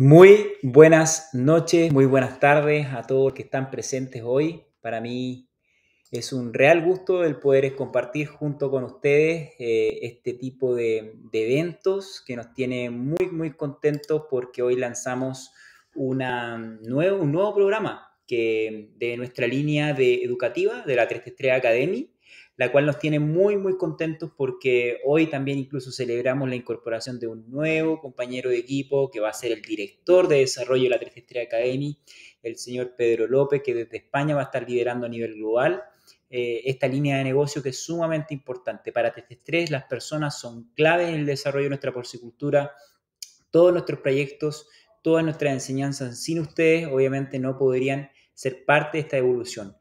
Muy buenas noches, muy buenas tardes a todos los que están presentes hoy. Para mí es un real gusto el poder compartir junto con ustedes eh, este tipo de, eventos que nos tiene muy, muy contentos porque hoy lanzamos una nuevo, un nuevo programa que, de nuestra línea de educativa de la 333 Academy la cual nos tiene muy, muy contentos porque hoy también incluso celebramos la incorporación de un nuevo compañero de equipo que va a ser el director de desarrollo de la 333 Academy, el señor Pedro López, que desde España va a estar liderando a nivel global eh, esta línea de negocio que es sumamente importante. Para 333 las personas son claves en el desarrollo de nuestra porcicultura, todos nuestros proyectos, todas nuestras enseñanzas sin ustedes obviamente no podrían ser parte de esta evolución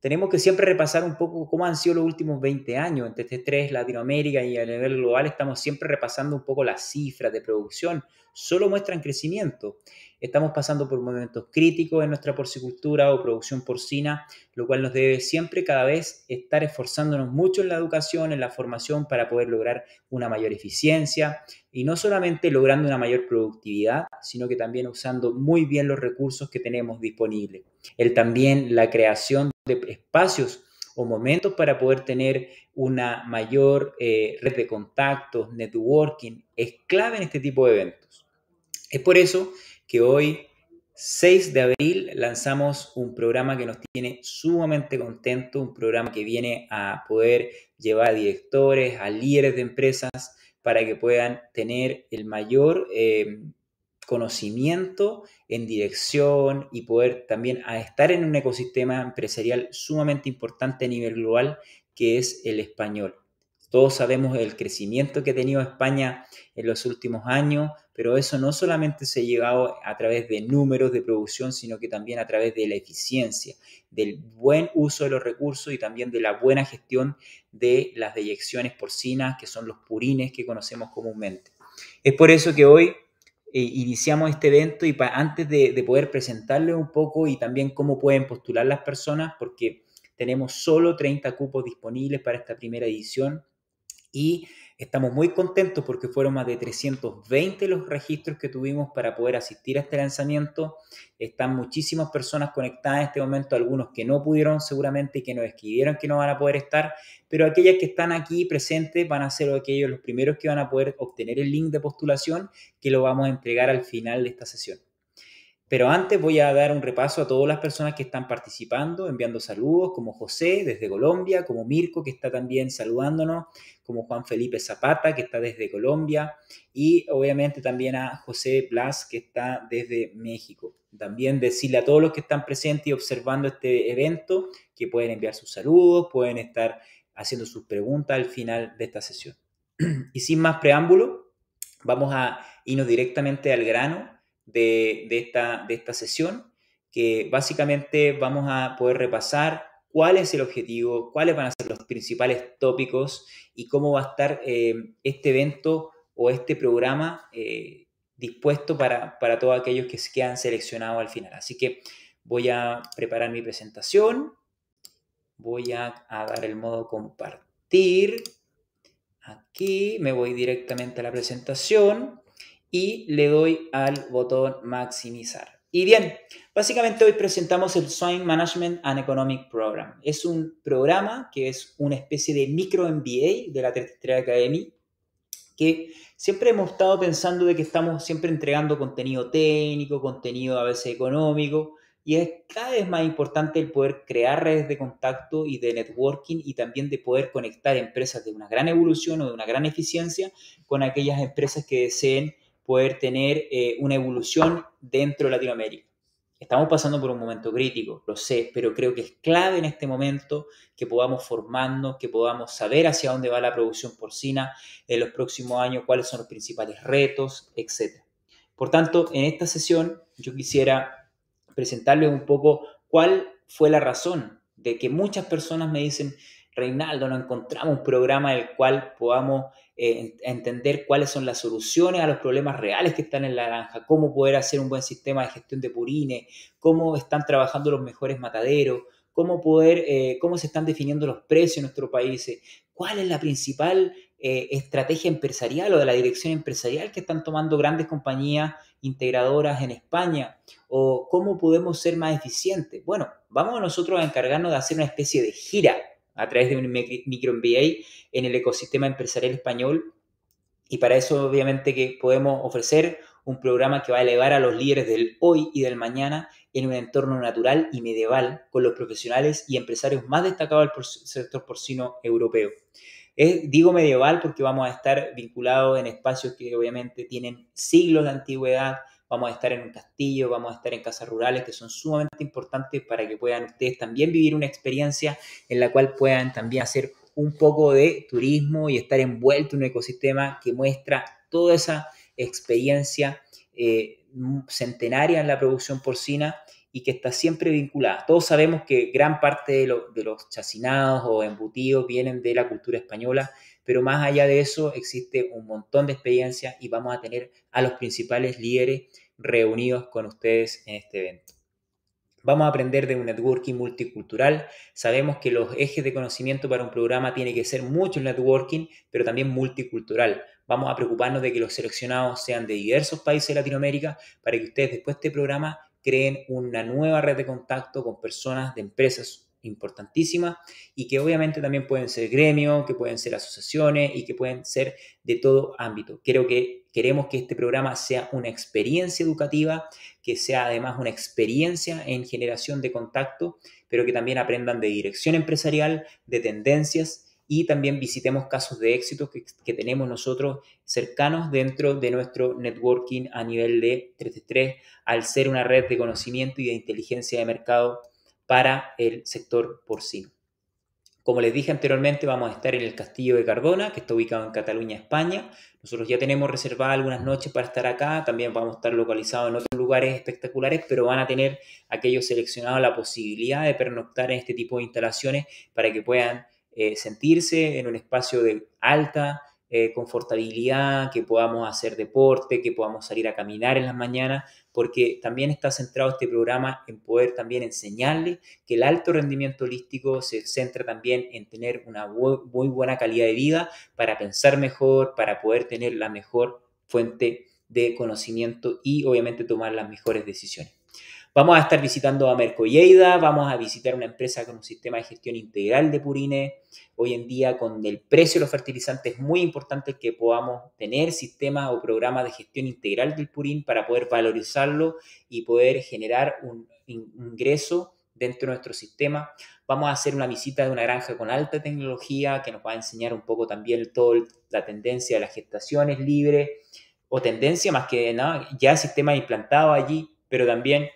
tenemos que siempre repasar un poco cómo han sido los últimos 20 años. Entre este tres, Latinoamérica y a nivel global estamos siempre repasando un poco las cifras de producción. Solo muestran crecimiento. Estamos pasando por momentos críticos en nuestra porcicultura o producción porcina, lo cual nos debe siempre cada vez estar esforzándonos mucho en la educación, en la formación para poder lograr una mayor eficiencia y no solamente logrando una mayor productividad, sino que también usando muy bien los recursos que tenemos disponibles. El también la creación espacios o momentos para poder tener una mayor eh, red de contactos, networking, es clave en este tipo de eventos. Es por eso que hoy, 6 de abril, lanzamos un programa que nos tiene sumamente contentos, un programa que viene a poder llevar a directores, a líderes de empresas, para que puedan tener el mayor eh, conocimiento en dirección y poder también estar en un ecosistema empresarial sumamente importante a nivel global que es el español. Todos sabemos el crecimiento que ha tenido España en los últimos años, pero eso no solamente se ha llegado a través de números de producción, sino que también a través de la eficiencia, del buen uso de los recursos y también de la buena gestión de las deyecciones porcinas, que son los purines que conocemos comúnmente. Es por eso que hoy eh, iniciamos este evento y antes de, de poder presentarles un poco y también cómo pueden postular las personas, porque tenemos solo 30 cupos disponibles para esta primera edición y estamos muy contentos porque fueron más de 320 los registros que tuvimos para poder asistir a este lanzamiento. Están muchísimas personas conectadas en este momento, algunos que no pudieron seguramente y que nos escribieron que no van a poder estar, pero aquellas que están aquí presentes van a ser aquellos los primeros que van a poder obtener el link de postulación que lo vamos a entregar al final de esta sesión. Pero antes voy a dar un repaso a todas las personas que están participando, enviando saludos, como José desde Colombia, como Mirko que está también saludándonos, como Juan Felipe Zapata que está desde Colombia y obviamente también a José Blas que está desde México. También decirle a todos los que están presentes y observando este evento que pueden enviar sus saludos, pueden estar haciendo sus preguntas al final de esta sesión. Y sin más preámbulo, vamos a irnos directamente al grano de, esta, de esta sesión, que básicamente vamos a poder repasar cuál es el objetivo, cuáles van a ser los principales tópicos y cómo va a estar eh, este evento o este programa eh, dispuesto para, para, todos aquellos que se quedan seleccionados al final. Así que voy a preparar mi presentación, voy a, a dar el modo compartir. Aquí me voy directamente a la presentación y le doy al botón maximizar. Y bien, básicamente hoy presentamos el Swine Management and Economic Program. Es un programa que es una especie de micro MBA de la 33 Academy que siempre hemos estado pensando de que estamos siempre entregando contenido técnico, contenido a veces económico, y es cada vez más importante el poder crear redes de contacto y de networking y también de poder conectar empresas de una gran evolución o de una gran eficiencia con aquellas empresas que deseen poder tener eh, una evolución dentro de Latinoamérica. Estamos pasando por un momento crítico, lo sé, pero creo que es clave en este momento que podamos formarnos, que podamos saber hacia dónde va la producción porcina en los próximos años, cuáles son los principales retos, etc. Por tanto, en esta sesión yo quisiera presentarles un poco cuál fue la razón de que muchas personas me dicen, Reinaldo, no encontramos un programa del cual podamos eh, entender cuáles son las soluciones a los problemas reales que están en la granja, cómo poder hacer un buen sistema de gestión de purines, cómo están trabajando los mejores mataderos, cómo poder, eh, cómo se están definiendo los precios en nuestro país, cuál es la principal eh, estrategia empresarial o de la dirección empresarial que están tomando grandes compañías integradoras en España? ¿O cómo podemos ser más eficientes? Bueno, vamos nosotros a encargarnos de hacer una especie de gira a través de un micro MBA en el ecosistema empresarial español. Y para eso obviamente que podemos ofrecer un programa que va a elevar a los líderes del hoy y del mañana en un entorno natural y medieval con los profesionales y empresarios más destacados del sector porcino europeo digo medieval porque vamos a estar vinculados en espacios que obviamente tienen siglos de antigüedad, vamos a estar en un castillo, vamos a estar en casas rurales que son sumamente importantes para que puedan ustedes también vivir una experiencia en la cual puedan también hacer un poco de turismo y estar envuelto en un ecosistema que muestra toda esa experiencia eh, centenaria en la producción porcina y que está siempre vinculada. Todos sabemos que gran parte de, los chacinados o embutidos vienen de la cultura española, pero más allá de eso existe un montón de experiencia y vamos a tener a los principales líderes reunidos con ustedes en este evento. Vamos a aprender de un networking multicultural. Sabemos que los ejes de conocimiento para un programa tiene que ser mucho networking, pero también multicultural. Vamos a preocuparnos de que los seleccionados sean de diversos países de Latinoamérica para que ustedes después de este programa creen una nueva red de contacto con personas de empresas importantísimas y que obviamente también pueden ser gremios, que pueden ser asociaciones y que pueden ser de todo ámbito. Creo que queremos que este programa sea una experiencia educativa, que sea además una experiencia en generación de contacto, pero que también aprendan de dirección empresarial, de tendencias y también visitemos casos de éxito que, tenemos nosotros cercanos dentro de nuestro networking a nivel de 3 al ser una red de conocimiento y de inteligencia de mercado para el sector porcino. Como les dije anteriormente, vamos a estar en el Castillo de Cardona, que está ubicado en Cataluña, España. Nosotros ya tenemos reservadas algunas noches para estar acá, también vamos a estar localizados en otros lugares espectaculares, pero van a tener aquellos seleccionados la posibilidad de pernoctar en este tipo de instalaciones para que puedan eh, sentirse en un espacio de alta eh, confortabilidad, que podamos hacer deporte, que podamos salir a caminar en las mañanas, porque también está centrado este programa en poder también enseñarles que el alto rendimiento holístico se centra también en tener una muy buena calidad de vida para pensar mejor, para poder tener la mejor fuente de conocimiento y obviamente tomar las mejores decisiones. Vamos a estar visitando a Mercoyeida, vamos a visitar una empresa con un sistema de gestión integral de purines. Hoy en día, con el precio de los fertilizantes, es muy importante que podamos tener sistemas o programas de gestión integral del purín para poder valorizarlo y poder generar un ingreso dentro de nuestro sistema. Vamos a hacer una visita de una granja con alta tecnología que nos va a enseñar un poco también toda la tendencia de las gestaciones libres o tendencia más que nada, ya sistemas implantados allí, pero también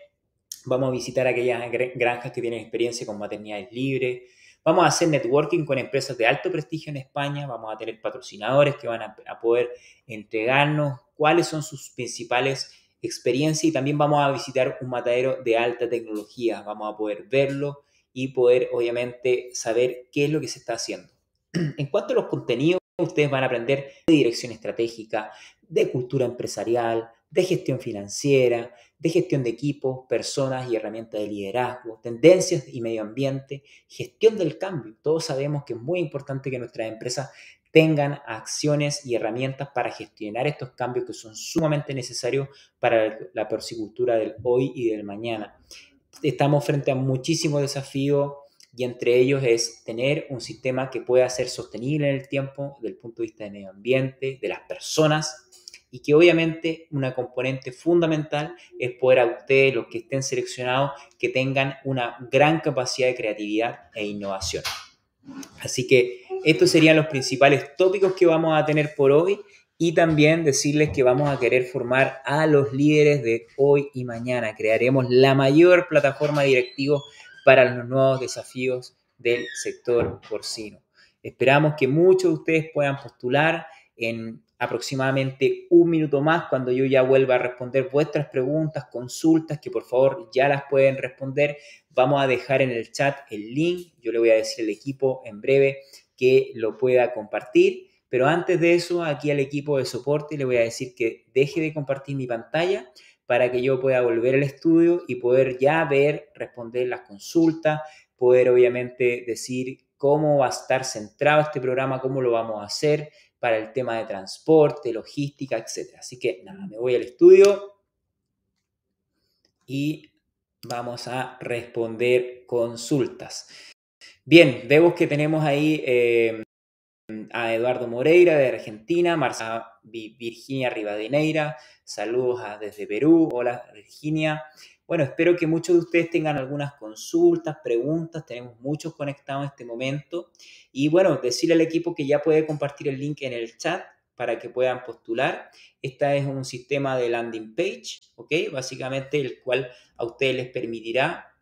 Vamos a visitar aquellas granjas que tienen experiencia con maternidades libres. Vamos a hacer networking con empresas de alto prestigio en España. Vamos a tener patrocinadores que van a, poder entregarnos cuáles son sus principales experiencias y también vamos a visitar un matadero de alta tecnología. Vamos a poder verlo y poder obviamente saber qué es lo que se está haciendo. En cuanto a los contenidos, ustedes van a aprender de dirección estratégica, de cultura empresarial, de gestión financiera, de gestión de equipos, personas y herramientas de liderazgo, tendencias y medio ambiente, gestión del cambio. Todos sabemos que es muy importante que nuestras empresas tengan acciones y herramientas para gestionar estos cambios que son sumamente necesarios para la porcicultura del hoy y del mañana. Estamos frente a muchísimos desafíos y entre ellos es tener un sistema que pueda ser sostenible en el tiempo desde el punto de vista del medio ambiente, de las personas y que obviamente una componente fundamental es poder a ustedes, los que estén seleccionados, que tengan una gran capacidad de creatividad e innovación. Así que estos serían los principales tópicos que vamos a tener por hoy y también decirles que vamos a querer formar a los líderes de hoy y mañana. Crearemos la mayor plataforma directiva para los nuevos desafíos del sector porcino. Esperamos que muchos de ustedes puedan postular en aproximadamente un minuto más cuando yo ya vuelva a responder vuestras preguntas, consultas, que por favor ya las pueden responder. Vamos a dejar en el chat el link. Yo le voy a decir al equipo en breve que lo pueda compartir. Pero antes de eso, aquí al equipo de soporte le voy a decir que deje de compartir mi pantalla para que yo pueda volver al estudio y poder ya ver, responder las consultas, poder obviamente decir cómo va a estar centrado este programa, cómo lo vamos a hacer para el tema de transporte, logística, etc. Así que nada, me voy al estudio y vamos a responder consultas. Bien, vemos que tenemos ahí eh, a Eduardo Moreira de Argentina, Marcia Virginia Rivadeneira, saludos desde Perú, hola Virginia. Bueno, espero que muchos de ustedes tengan algunas consultas, preguntas, tenemos muchos conectados en este momento. Y bueno, decirle al equipo que ya puede compartir el link en el chat para que puedan postular. Esta es un sistema de landing page, ¿ok? Básicamente el cual a ustedes les permitirá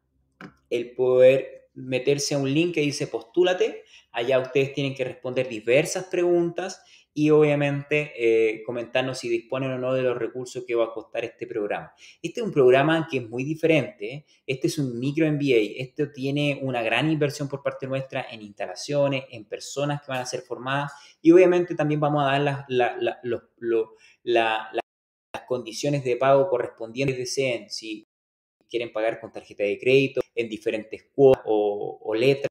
el poder meterse a un link que dice postúlate. Allá ustedes tienen que responder diversas preguntas y obviamente eh, comentarnos si disponen o no de los recursos que va a costar este programa. Este es un programa que es muy diferente, ¿eh? este es un micro MBA, esto tiene una gran inversión por parte nuestra en instalaciones, en personas que van a ser formadas y obviamente también vamos a dar las, las condiciones de pago correspondientes deseen, si quieren pagar con tarjeta de crédito en diferentes cuotas o, o letras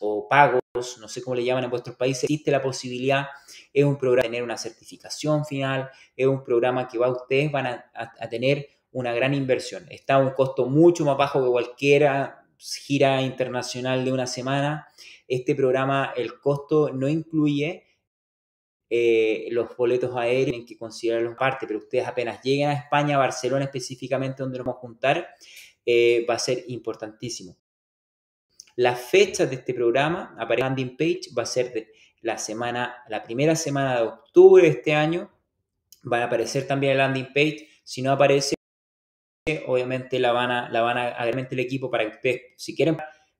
o pagos, no sé cómo le llaman en vuestros países, existe la posibilidad, es un programa de tener una certificación final, es un programa que va, ustedes van a, tener una gran inversión. Está a un costo mucho más bajo que cualquiera gira internacional de una semana. Este programa, el costo no incluye eh, los boletos aéreos, tienen que considerarlos parte, pero ustedes apenas lleguen a España, Barcelona específicamente, donde nos vamos a juntar, eh, va a ser importantísimo. La fecha de este programa, aparece landing page, va a ser de la semana, la primera semana de octubre de este año. Va a aparecer también el landing page. Si no aparece, obviamente la van a, la van a el equipo para que ustedes, si quieren,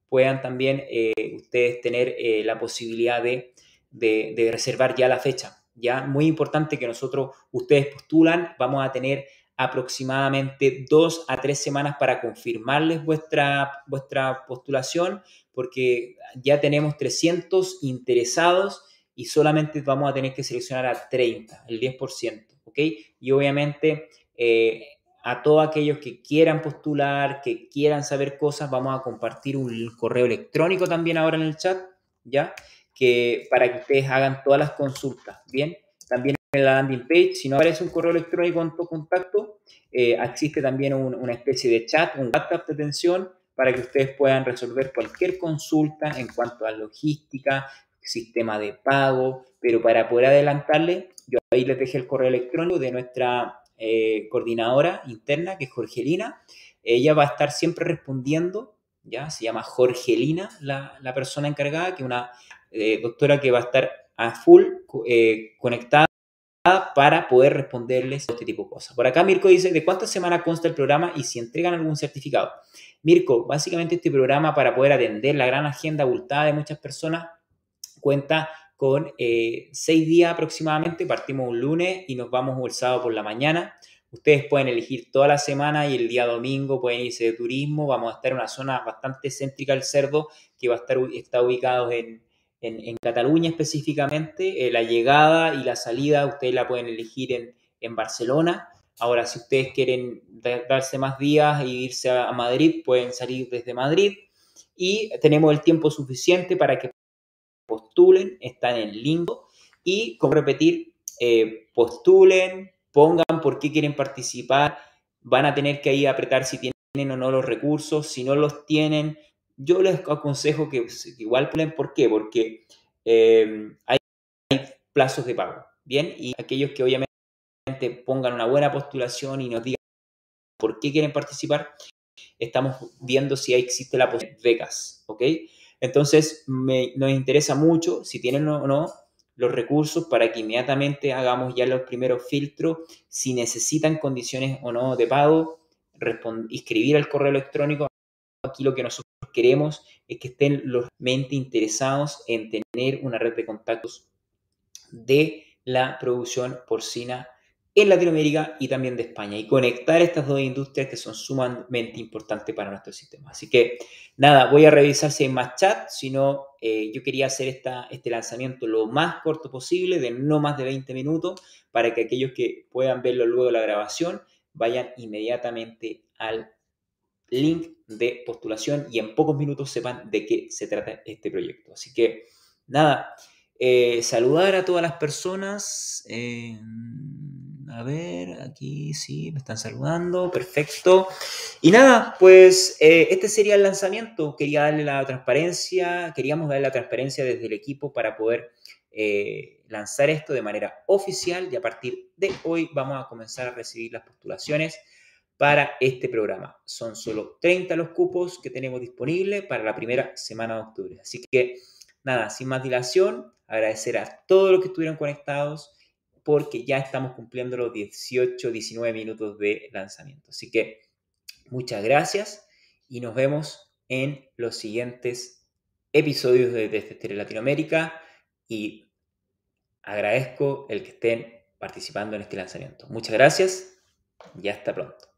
puedan también eh, ustedes tener eh, la posibilidad de, de, de reservar ya la fecha. Ya muy importante que nosotros, ustedes postulan, vamos a tener aproximadamente dos a tres semanas para confirmarles vuestra, vuestra postulación, porque ya tenemos 300 interesados y solamente vamos a tener que seleccionar a 30, el 10%, ¿ok? Y obviamente eh, a todos aquellos que quieran postular, que quieran saber cosas, vamos a compartir un correo electrónico también ahora en el chat, ¿ya? Que para que ustedes hagan todas las consultas, ¿bien? También en la landing page, si no aparece un correo electrónico en tu contacto, eh, existe también una especie de chat, un WhatsApp de atención para que ustedes puedan resolver cualquier consulta en cuanto a logística, sistema de pago, pero para poder adelantarle, yo ahí les dejé el correo electrónico de nuestra eh, coordinadora interna, que es Jorgelina. Ella va a estar siempre respondiendo, ¿ya? Se llama Jorgelina, la, persona encargada, que es una eh, doctora que va a estar a full conectada para poder responderles este tipo de cosas. Por acá Mirko dice, ¿de cuántas semanas consta el programa y si entregan algún certificado? Mirko, básicamente este programa para poder atender la gran agenda abultada de muchas personas cuenta con eh, seis días aproximadamente. Partimos un lunes y nos vamos el sábado por la mañana. Ustedes pueden elegir toda la semana y el día domingo pueden irse de turismo. Vamos a estar en una zona bastante céntrica del cerdo que va a estar está ubicado en, en, Cataluña específicamente, eh, la llegada y la salida ustedes la pueden elegir en, en Barcelona. Ahora, si ustedes quieren darse más días e irse a, Madrid, pueden salir desde Madrid. Y tenemos el tiempo suficiente para que postulen, están en limbo. Y, como repetir, eh, postulen, pongan por qué quieren participar. Van a tener que ahí apretar si tienen o no los recursos. Si no los tienen, yo les aconsejo que, igual ponen, ¿por qué? Porque eh, hay, plazos de pago, ¿bien? Y aquellos que obviamente pongan una buena postulación y nos digan por qué quieren participar, estamos viendo si existe la posibilidad de becas, ¿ok? Entonces, nos interesa mucho si tienen o no los recursos para que inmediatamente hagamos ya los primeros filtros, si necesitan condiciones o no de pago, inscribir al correo electrónico. Aquí lo que nosotros queremos es que estén los mente interesados en tener una red de contactos de la producción porcina en Latinoamérica y también de España y conectar estas dos industrias que son sumamente importantes para nuestro sistema. Así que nada, voy a revisar si hay más chat, si no, eh, yo quería hacer esta, este lanzamiento lo más corto posible, de no más de 20 minutos, para que aquellos que puedan verlo luego de la grabación vayan inmediatamente al link de postulación y en pocos minutos sepan de qué se trata este proyecto. Así que, nada, eh, saludar a todas las personas. Eh, a ver, aquí sí, me están saludando, perfecto. Y nada, pues eh, este sería el lanzamiento. Quería darle la transparencia, queríamos darle la transparencia desde el equipo para poder lanzar esto de manera oficial y a partir de hoy vamos a comenzar a recibir las postulaciones para este programa. Son solo 30 los cupos que tenemos disponibles para la primera semana de octubre. Así que nada, sin más dilación, agradecer a todos los que estuvieron conectados porque ya estamos cumpliendo los 18, 19 minutos de lanzamiento. Así que muchas gracias y nos vemos en los siguientes episodios de Desde Latinoamérica y agradezco el que estén participando en este lanzamiento. Muchas gracias y hasta pronto.